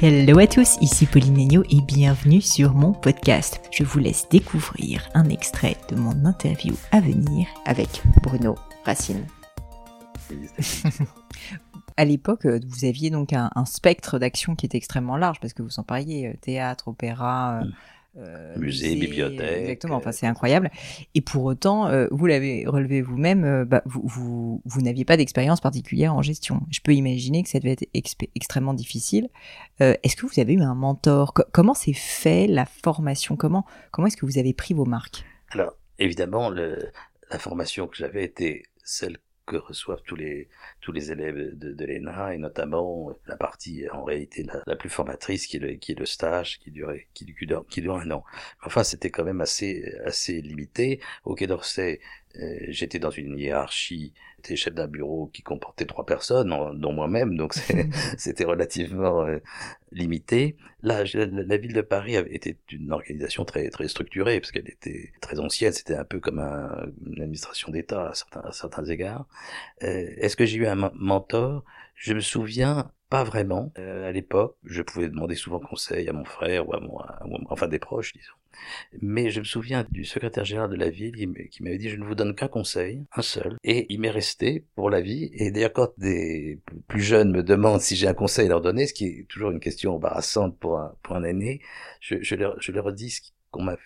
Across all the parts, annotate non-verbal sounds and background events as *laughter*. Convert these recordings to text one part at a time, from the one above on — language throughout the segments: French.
Hello à tous, ici Pauline Agneau et bienvenue sur mon podcast. Je vous laisse découvrir un extrait de mon interview à venir avec Bruno Racine. *laughs* à l'époque, vous aviez donc un, spectre d'action qui était extrêmement large parce que vous en parliez, euh, théâtre, opéra, mm. Euh, musée, bibliothèque. Exactement, enfin c'est incroyable. Et pour autant, euh, vous l'avez relevé vous-même, euh, bah, vous, vous, vous n'aviez pas d'expérience particulière en gestion. Je peux imaginer que ça devait être extrêmement difficile. est-ce que vous avez eu un mentor? Comment s'est fait la formation? Comment, comment est-ce que vous avez pris vos marques? Alors, évidemment, le, la formation que j'avais était celle que reçoivent tous les tous les élèves de, l'ENA et notamment la partie en réalité la, plus formatrice qui est le stage qui durait qui, dure qui dure un an. Enfin c'était quand même assez assez limité. Au Quai d'Orsay euh, j'étais dans une hiérarchie, j'étais chef d'un bureau qui comportait trois personnes, dont moi-même, donc *laughs* c'était relativement euh, limité. Là, la, ville de Paris était une organisation très très structurée parce qu'elle était très ancienne. C'était un peu comme une administration d'État à certains, à certains égards. Euh, est-ce que j'ai eu un mentor? Je me souviens pas vraiment. à l'époque, je pouvais demander souvent conseil à mon frère ou à moi, enfin des proches, disons. Mais je me souviens du secrétaire général de la ville qui m'avait dit je ne vous donne qu'un conseil, un seul, et il m'est resté pour la vie. Et d'ailleurs quand des plus jeunes me demandent si j'ai un conseil à leur donner, ce qui est toujours une question embarrassante pour un, pour aîné, je, leur, je leur dis ce qu'on m'avait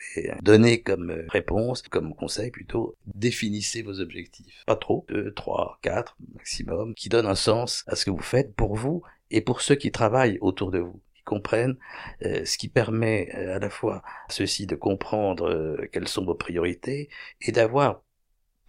donné comme réponse, comme conseil plutôt, définissez vos objectifs. Pas trop, deux, trois, quatre maximum, qui donnent un sens à ce que vous faites pour vous et pour ceux qui travaillent autour de vous comprennent, euh, ce qui permet euh, à la fois à ceux-ci de comprendre euh, quelles sont vos priorités et d'avoir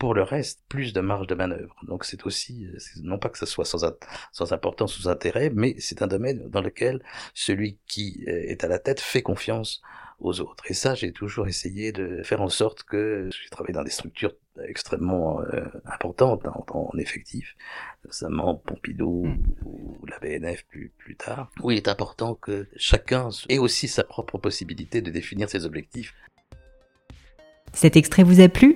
pour le reste plus de marge de manœuvre. Donc c'est aussi, non pas que ce soit sans, sans importance ou sans intérêt, mais c'est un domaine dans lequel celui qui est à la tête fait confiance aux autres. Et ça, j'ai toujours essayé de faire en sorte que j'ai travaillé dans des structures extrêmement euh, importantes en, en, effectif, notamment Pompidou hmm. ou la BNF plus, plus tard, où il est important que chacun ait aussi sa propre possibilité de définir ses objectifs. Cet extrait vous a plu?